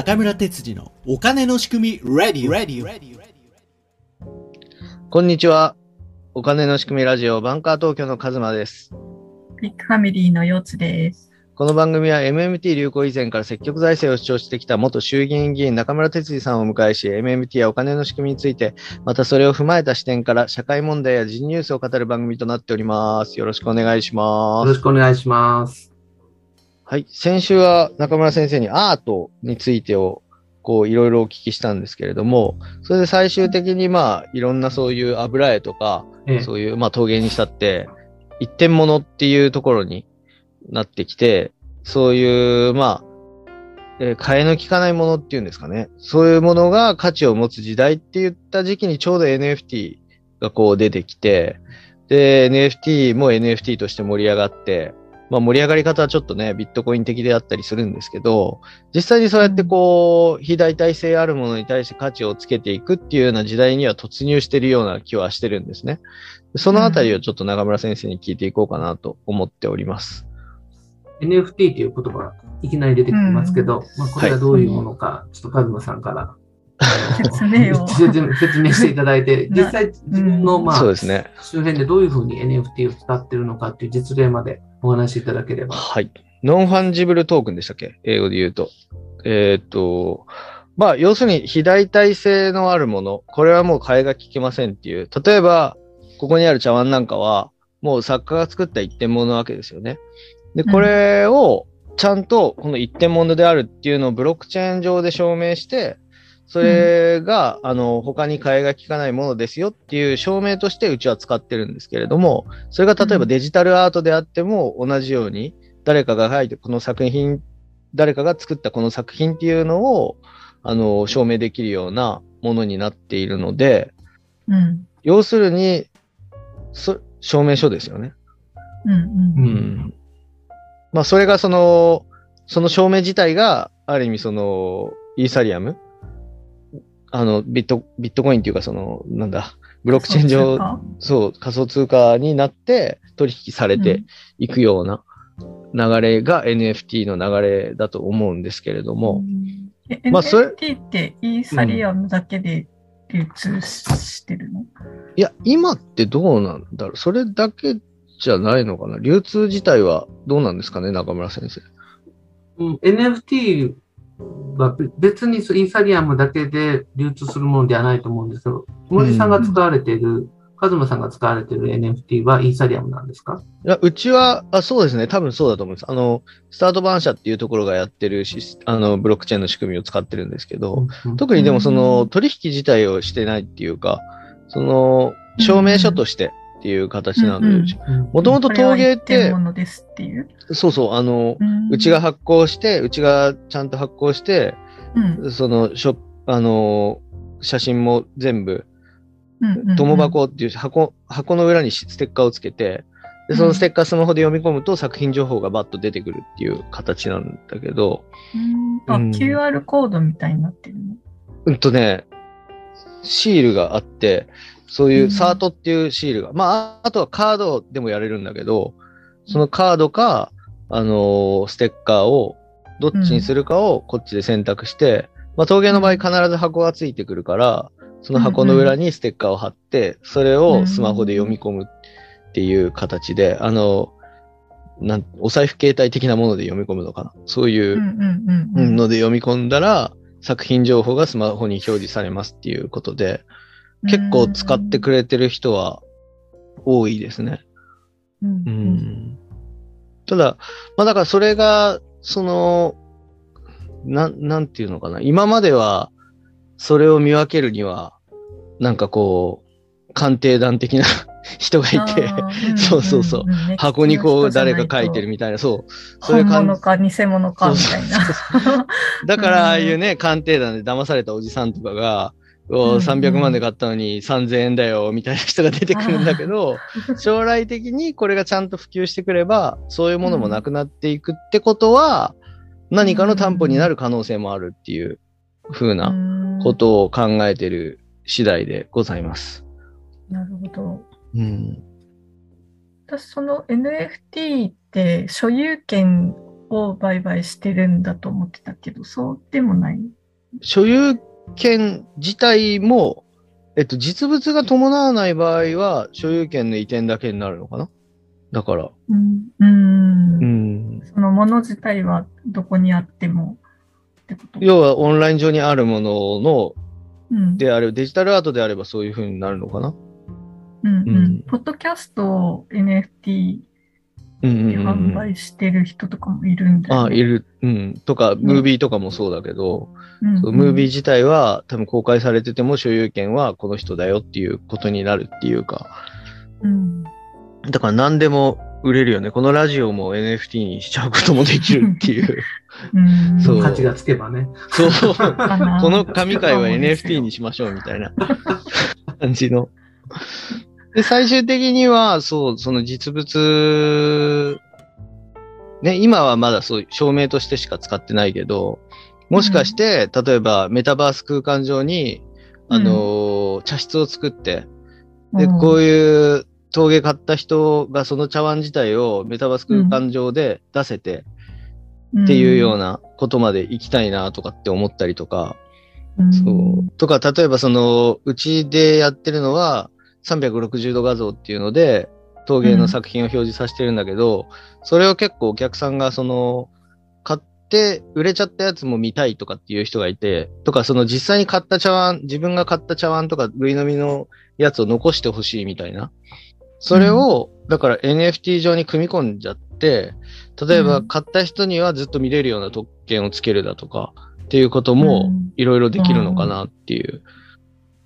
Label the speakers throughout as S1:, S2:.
S1: 中村哲次のお金の仕組み Ready, Ready, Ready,
S2: こんにちは。お金の仕組みラジオバンカー東京のカズマです。
S3: ビッグファミリーのよつです。
S2: この番組は MMT 流行以前から積極財政を主張してきた元衆議院議員中村哲司さんをお迎えし、MMT やお金の仕組みについて、またそれを踏まえた視点から社会問題や人ニュースを語る番組となっております。よろしくお願いします。
S4: よろしくお願いします。
S2: はい。先週は中村先生にアートについてをこういろいろお聞きしたんですけれども、それで最終的にまあいろんなそういう油絵とか、
S4: ええ
S2: そういうまあ陶芸にしたって、一点物っていうところになってきて、そういうまあ、えー替えの利かないものっていうんですかね。そういうものが価値を持つ時代って言った時期にちょうど NFT がこう出てきて、で、NFT も NFT として盛り上がって、まあ盛り上がり方はちょっとね、ビットコイン的であったりするんですけど、実際にそうやってこう、非代替性あるものに対して価値をつけていくっていうような時代には突入しているような気はしてるんですね。そのあたりをちょっと中村先生に聞いていこうかなと思っております。
S4: NFT という言葉がいきなり出てきてますけど、まあ、これはどういうものか、ちょっとカズマさんから、
S3: 説明を
S4: 説明していただいて、
S3: な
S4: 実際自分の、まあ
S2: そうですね。
S4: 周辺でどういうふうに NFT を使ってるのかっていう実例までお話しいただければ。
S2: はい。 Non-Fungible Token でしたっけ？英語で言うと。えーっと、まあ、要するに非代替性のあるもの、これはもう替えが利きませんっていう。例えば、ここにある茶碗なんかは、もう作家が作った一点物なわけですよね。で、これをちゃんとこの一点物であるっていうのをブロックチェーン上で証明して、それが、あの、他に替えが利かないものですよっていう証明としてうちは使ってるんですけれども、それが例えばデジタルアートであっても同じように、誰かが書いて、この作品、誰かが作ったこの作品っていうのを、あの、証明できるようなものになっているので、
S3: うん。
S2: 要するに、そ証明書ですよね。
S3: うん。う。
S4: うん
S2: うん。まあ、それがその、その証明自体が、ある意味その、イーサリアムあの、ビット、ビットコインっていうかその、なんだ、ブロックチェーン上、そう、仮想通貨になって取引されていくような流れが NFT の流れだと思うんですけれども、
S3: え、
S2: まあそれ
S3: NFT ってイーサリアムだけで流通してるの、
S2: いや、今ってどうなんだろう？それだけじゃないのかな？流通自体はどうなんですかね中村先生。
S4: うん NFT は別にイーサリアムだけで流通するものではないと思うんですけど、森さんが使われている、カズマさんが使われている NFT はイーサリアムなんですか？
S2: いや、うちは、あ、そうですね。多分そうだと思います。あの、スタートバン社っていうところがやってるし、あの、ブロックチェーンの仕組みを使ってるんですけど、
S4: うん
S2: 特にでもその
S3: うん
S2: 取引自体をしてないっていうか、その、証明書としてっていう形なんで、もともと陶芸って
S3: っていう？
S2: そうそう、あの、
S3: うん。
S2: うちが、発行して、うちがちゃんと発行して、
S3: うん。
S2: その、しょ、あの、写真も全部、
S3: うん
S2: 友箱っていう箱、箱の裏にステッカーをつけて、で、そのステッカースマホで読み込むと作品情報がバッと出てくるっていう形なんだけど、
S3: うん。あ、
S2: うん。
S3: QR コードみたいになってるの？
S2: うんとね、シールがあって、そういううんサートっていうシールが、まあ、あとはカードでもやれるんだけど、そのカードか、あのーステッカーを、どっちにするかをこっちで選択して、まあ、陶芸の場合必ず箱がついてくるから、その箱の裏にステッカーを貼って、それをスマホで読み込むっていう形で、あの、なん、お財布携帯的なもので読み込むのかな。そういううん
S3: うんうんうん。
S2: ので読み込んだら、作品情報がスマホに表示されますっていうことで、結構使ってくれてる人は多いですね。
S3: うん
S2: う
S3: うん
S2: ん。ただ、まあだからそれが、その、なん、なんていうのかな。今までは、それを見分けるには、なんかこう、鑑定団的な 人がいて、
S3: あー
S2: そうそうそうん
S3: んん
S2: 箱にこう誰か書いてるみたいな、そう。そういう感
S3: 本物か偽物かみたいな。
S2: だから、ああいうね、鑑定団で騙されたおじさんとかが、うお
S3: うんうん
S2: 300万で買ったのに3000円だよ、みたいな人が出てくるんだけど、将来的にこれがちゃんと普及してくれば、そういうものもなくなっていくってことは、何かの担保になる可能性もあるっていう風なことを考えてる次第でございます。
S3: なるほど。
S2: うん。
S3: 私、その NFT って所有権を売買してるんだと思ってたけど、そうでもない？
S2: 所有権自体も、えっと、実物が伴わない場合は、所有権の移転だけになるのかな？だから。
S3: うん。うん
S2: うん。
S3: そのもの自体はどこにあってもってこと？
S2: 要は、オンライン上にあるものの、
S3: うん。
S2: である、デジタルアートであればそういう風になるのかな？
S3: うんう
S2: うん
S3: ん。ポッドキャストを NFT 販売してる人とかもいるんだよ
S2: あ、
S3: ね。
S2: いる。うん。とか、ムービーとかもそうだけど、ムービー自体は多分公開されてても所有権はこの人だよっていうことになるっていうか、
S3: うん。
S2: だから何でも売れるよね。このラジオも NFT にしちゃうこともできるっていう。
S3: うん。
S2: そう
S4: 価値がつけばね。
S2: そう。この神回は NFT にしましょうみたいな 感じの。で、最終的には、そう、その実物、ね、今はまだそう、証明としてしか使ってないけど、もしかして、例えばメタバース空間上に、あのー茶室を作って、で、こういう陶芸買った人がその茶碗自体をメタバース空間上で出せてっていうよう
S3: な、
S2: なことまで行きたいなとかって思ったりとか、
S3: うん。
S2: そう。とか、例えばその、うちでやってるのは、360度画像っていうので、陶芸の作品を表示させてるんだけど、それを結構お客さんがその、買って売れちゃったやつも見たいとかっていう人がいて、とかその実際に買った茶碗、自分が買った茶碗とか類飲みのやつを残してほしいみたいな。それを、だから NFT 上に組み込んじゃって、例えば
S3: うん
S2: 買った人にはずっと見れるような特権をつけるだとか、っていうことも
S3: うん
S2: いろいろできるのかなっていう。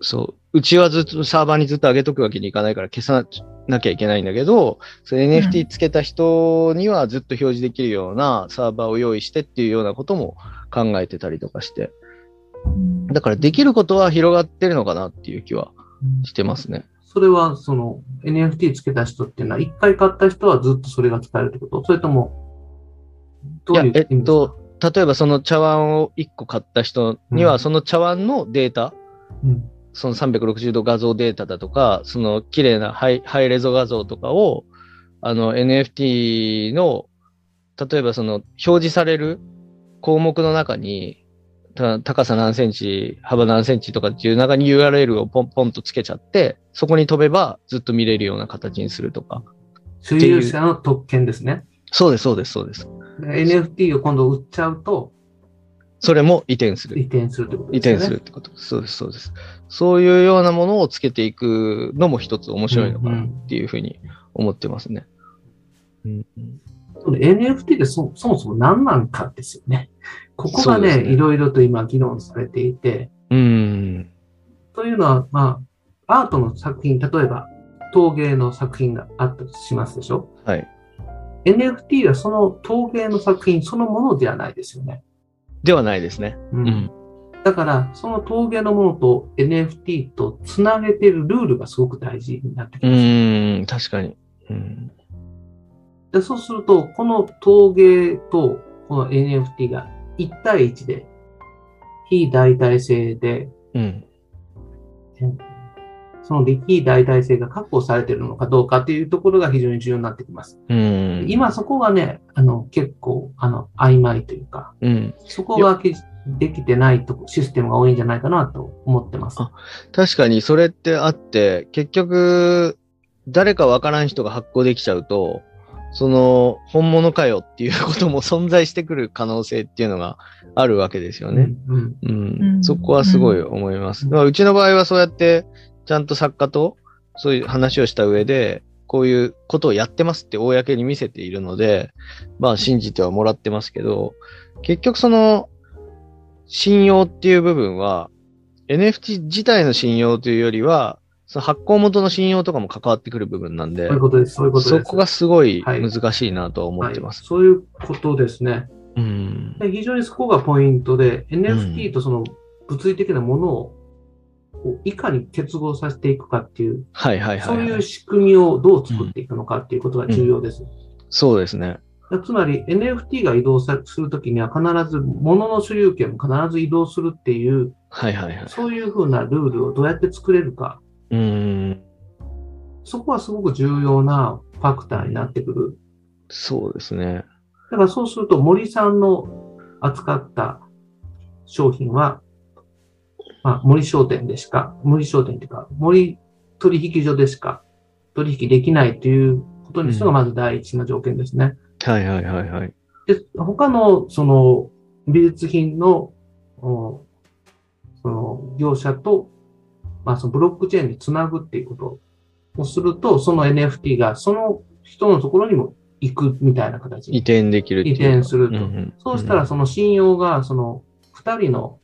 S2: そう。うちはずっとサーバーにずっと上げとくわけにいかないから消さなきゃいけないんだけど、それ NFT つけた人にはずっと表示できるようなサーバーを用意してっていうようなことも考えてたりとかして。
S3: うん。
S2: だからできることは広がってるのかなっていう気はしてますね。
S4: それは、その NFT つけた人っていうのは、一回買った人はずっとそれが使えるってこと？それとも、どういう
S2: いやえっと例えばその茶碗を1個買った人には、
S4: うん。
S2: その茶碗のデータ、
S4: うん
S2: その360度画像データだとか、その綺麗なハイハイレゾ画像とかを、あの NFT の、例えばその表示される項目の中に、た高さ何センチ、幅何センチとかっていう中に URL をポンポンとつけちゃって、そこに飛べばずっと見れるような形にするとか。
S4: 所有者の特権ですね。
S2: そうです、そうです、そうです。
S4: で NFT を今度売っちゃうと、
S2: それも移転する。
S4: 移転するってこと
S2: 移
S4: ですよね。
S2: 転するってこと。そうです、そうです。そういうようなものをつけていくのも一つ面白いのかなっていうふうに思ってますね。うん
S4: NFT でそそもそも何なんかですよね。ここがね、
S2: ね
S4: いろいろと今議論されていて、
S2: うん。
S4: というのは、まあ、アートの作品、例えば陶芸の作品があったとしますでしょ
S2: はい。
S4: ?NFT はその陶芸の作品そのものではないですよね。
S2: ではないですね。
S4: う
S2: うん。
S4: だから、その陶芸のものと NFT とつなげているルールがすごく大事になってき
S2: う
S4: ます。
S2: ん、確かに。うん。
S4: でそうすると、この陶芸とこの NFT が1対1で、非代替性で、
S2: うん。
S4: その非代替性が確保されているのかどうかっていうところが非常に重要になってきます。
S2: うん。
S4: 今そこがね、あの、結構、あの、曖昧というか、
S2: うん。
S4: そこがけできてないとこシステムが多いんじゃないかなと思ってます。
S2: あ確かにそれってあって、結局、誰かわからん人が発行できちゃうと、その、本物かよっていうことも存在してくる可能性っていうのがあるわけですよね。
S4: うん。うん
S2: うん。
S3: うん
S2: そこはすごい思います。
S4: うん
S2: まあ、うちの場合はそうやって、ちゃんと作家とそういう話をした上で、こういうことをやってますって公に見せているので、まあ信じてはもらってますけど、結局その信用っていう部分は、NFT 自体の信用というよりは、その発行元の信用とかも関わってくる部分なんで
S4: そういう、ことです。そういうことです。
S2: そこがすごい
S4: はい
S2: 難しいなとは思ってます。
S4: はいそういうことですね。
S2: うん。
S4: で非常にそこがポイントで、NFT とその物理的なものをいかに結合させていくかっていう、
S2: はいはいはい、
S4: そう
S2: はいいう
S4: 仕組みをどう作っていくのかっていうことが重要です。
S2: そうですね。
S4: つまり NFT が移動さするときには必ず物の所有権も必ず移動するっていう、
S2: はいはいはい。
S4: そういうふうなルールをどうやって作れるか、
S2: うん。
S4: そこはすごく重要なファクターになってくる。
S2: そうですね。
S4: だからそうすると森さんの扱った商品は、まあ、森商店でしか、森商店というか、森取引所でしか取引できないということにするのがまず第一の条件ですね。
S2: はいはいはいはい。
S4: で、他のその美術品の、おその業者と、まあそのブロックチェーンにつなぐっていうことをすると、その NFT がその人のところにも行くみたいな形
S2: 移
S4: に
S2: 転できる
S4: 移
S2: か。
S4: 転すると。
S2: んん
S4: そうしたらその信用が、その二人の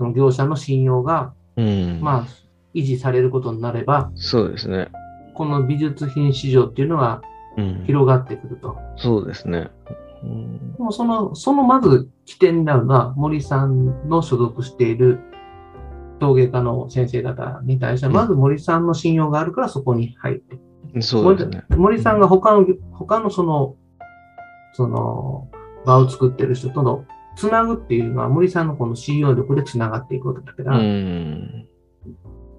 S4: その業者の信用が、
S2: うん。
S4: まあ維持されることになれば、
S2: そうですね。
S4: この美術品市場っていうのが
S2: うん。
S4: 広がってくると。
S2: そうですね。うん
S4: でもその、そのまず起点になるのは森さんの所属している陶芸家の先生方に対しては、
S2: うん
S4: まず森さんの信用があるからそこに入って。
S2: そうですね。
S4: 森森さんが他の、他のその、その、場を作ってる人とのつなぐっていうのは森さんのこの信用力でつながっていくことだから、
S2: うん。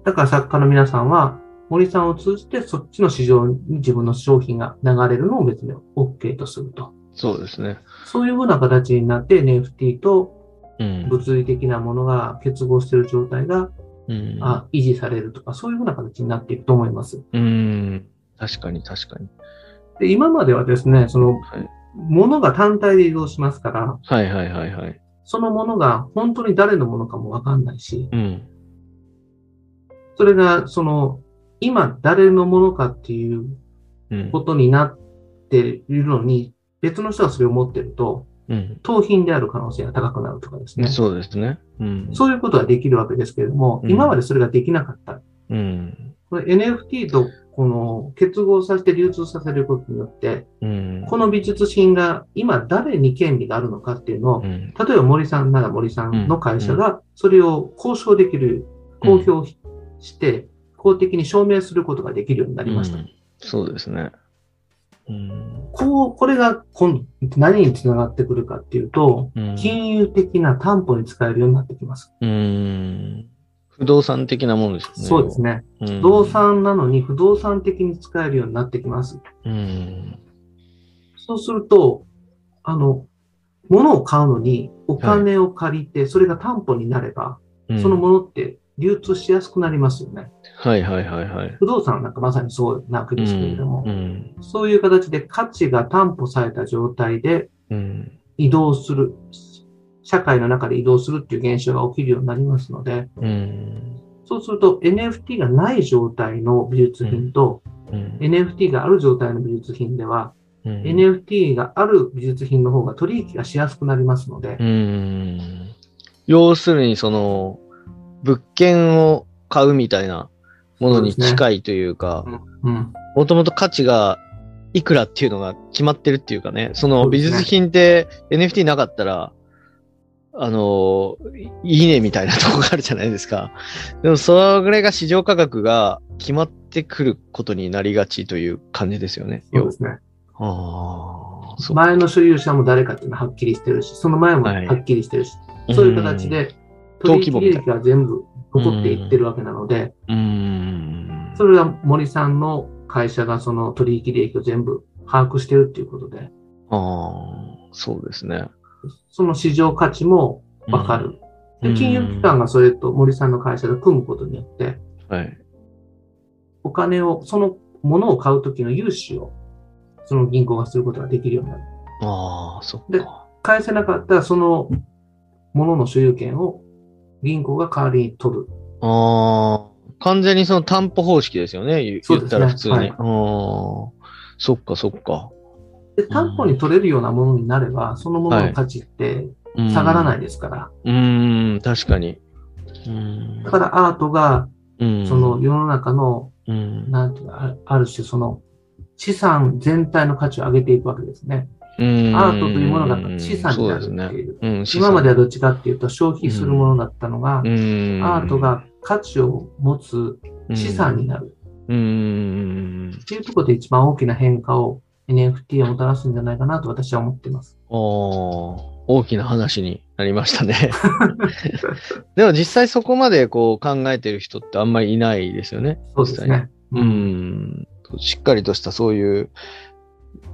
S4: だから作家の皆さんは森さんを通じてそっちの市場に自分の商品が流れるのを別に OK とすると。
S2: そうですね。
S4: そういうふうな形になって NFT と
S2: うん。
S4: 物理的なものが結合している状態が、
S2: うん。
S4: あ維持されるとか、そういうふうな形になっていくと思います。
S2: うん。確かに確かに。
S4: で今まではですね、その、
S2: はい
S4: 物が単体で移動しますから、
S2: はいはいはいはい。
S4: そのものが本当に誰のものかもわかんないし、
S2: うん。
S4: それが、その、今誰のものかっていう
S2: うん
S4: こ。とになっているのに、別の人がそれを持ってると、
S2: うん。
S4: 盗品である可能性が高くなるとかですね。
S2: そうですね。うん。
S4: そういうことができるわけですけれども、
S2: うん
S4: 今までそれができなかった。
S2: うん。
S4: これ NFT とこの結合させて流通させることによって、
S2: うん。
S4: この美術品が今誰に権利があるのかっていうのを、
S2: うん。
S4: 例えば森さんなら森さんの会社がそれを交渉できる、公表して、公的に証明することができるようになりました。
S2: うんそうですね。うん。
S4: こう、これが今度何につながってくるかっていうと、
S2: うん
S4: 金融的な担保に使えるようになってきます。
S2: うん。不動産的なものですね。
S4: そうですね。
S2: うん。
S4: 不動産なのに不動産的に使えるようになってきます。
S2: うん。
S4: そうすると、あの、物を買うのにお金を借りて、それが担保になれば、
S2: うん
S4: そのものって流通しやすくなりますよね。
S2: はいはいはいはい。
S4: 不動産なんかまさにそうなわけですけれども、
S2: うん。
S4: そういう形で価値が担保された状態で
S2: うん。
S4: 移動する、社会の中で移動するっていう現象が起きるようになりますので、
S2: うん。
S4: そうすると NFT がない状態の美術品と、
S2: うん。
S4: NFT がある状態の美術品では、
S2: うん
S4: NFT がある美術品の方が取引がしやすくなりますので、
S2: うん。要するに、その、物件を買うみたいなものに近いというか、
S4: うん。
S2: もともと価値がいくらっていうのが決まってるっていうかね、その美術品って NFT なかったら、あの、いいねみたいなとこがあるじゃないですか。でも、それが市場価格が決まってくることになりがちという感じですよね。
S4: そうですね。
S2: あ。
S4: 前の所有者も誰かっていうのははっきりしてるし、その前もはっきりしてるし、そういう形で取引利益が全部残っていってるわけなので、
S2: うん。うん。
S4: それは森さんの会社がその取引利益を全部把握してるっていうことで、
S2: ああ、そうですね。
S4: その市場価値もわかる。で金融機関がそれと森さんの会社が組むことによって、
S2: はい。
S4: お金を、そのものを買うときの融資を、その銀行がすることができるようになる。
S2: ああ、そっ
S4: で
S2: か。
S4: 返せなかったら、そのものの所有権を銀行が代わりに取る。
S2: ああ、完全にその担保方式ですよね。言言っ
S4: そうですね
S2: たら普通に。
S4: はい
S2: ああ、そっかそっか。
S4: で、担保に取れるようなものになれば、そのものの価値って
S2: うん
S4: 下がらないですから。
S2: うーん、確かに。うん。
S4: だからアートが、
S2: うん。
S4: その、世の中の、
S2: うん。
S4: なんていうか、あある種その、資産全体の価値を上げていくわけですね。
S2: うん。
S4: アートというものが資産になるっていう。
S2: うん
S4: 今までは
S2: は、
S4: どっちかっていうと消費するものだったのが、
S2: うん。
S4: アートが価値を持つ資産になる。
S2: うん。うん。
S4: っていうところで一番大きな変化を NFT はもたらすんじゃないかなと私は思っています。
S2: おー大きな話になりましたね。でも実際そこまでこう考えてる人ってあんまりいないですよね。
S4: そうですね。
S2: う。ん。しっかりとしたそういう、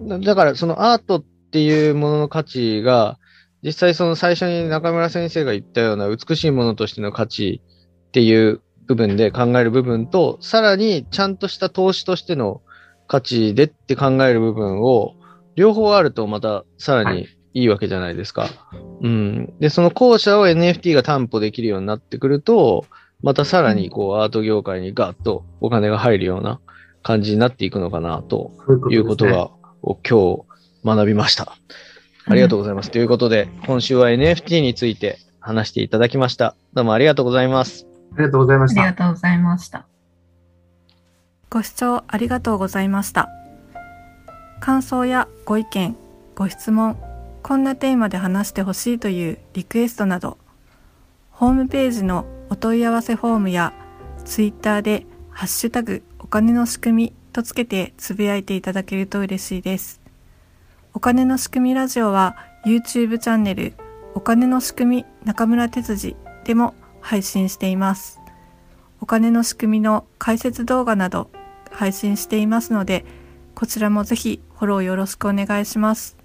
S2: だだからそのアートっっていうものの価値が、実際その最初に中村先生が言ったような美しいものとしての価値っていう部分で考える部分と、さらにちゃんとした投資としての価値でって考える部分を、両方あるとまたさらにいいわけじゃないですか。うん。で、その後者を NFT が担保できるようになってくると、またさらにこうアート業界にガッとお金が入るような感じになっていくのかなということが、を今日学びました。ありがとうございます。ということで、今週は NFT について話していただきました。どうもありがとうございます。
S4: ありがとうございま
S3: あり
S4: した。
S3: がとうございました。
S5: ご視聴ありがとうございました。感想やご意見、ご質問、こんなテーマで話してほしいというリクエストなど、ホームページのお問い合わせフォームやツイッターでハッシュタグお金の仕組みとつけてつぶやいていただけると嬉しいです。お金の仕組みラジオは YouTube チャンネルお金の仕組み中村哲司でも配信しています。お金の仕組みの解説動画など配信していますので、こちらもぜひフォローよろしくお願いします。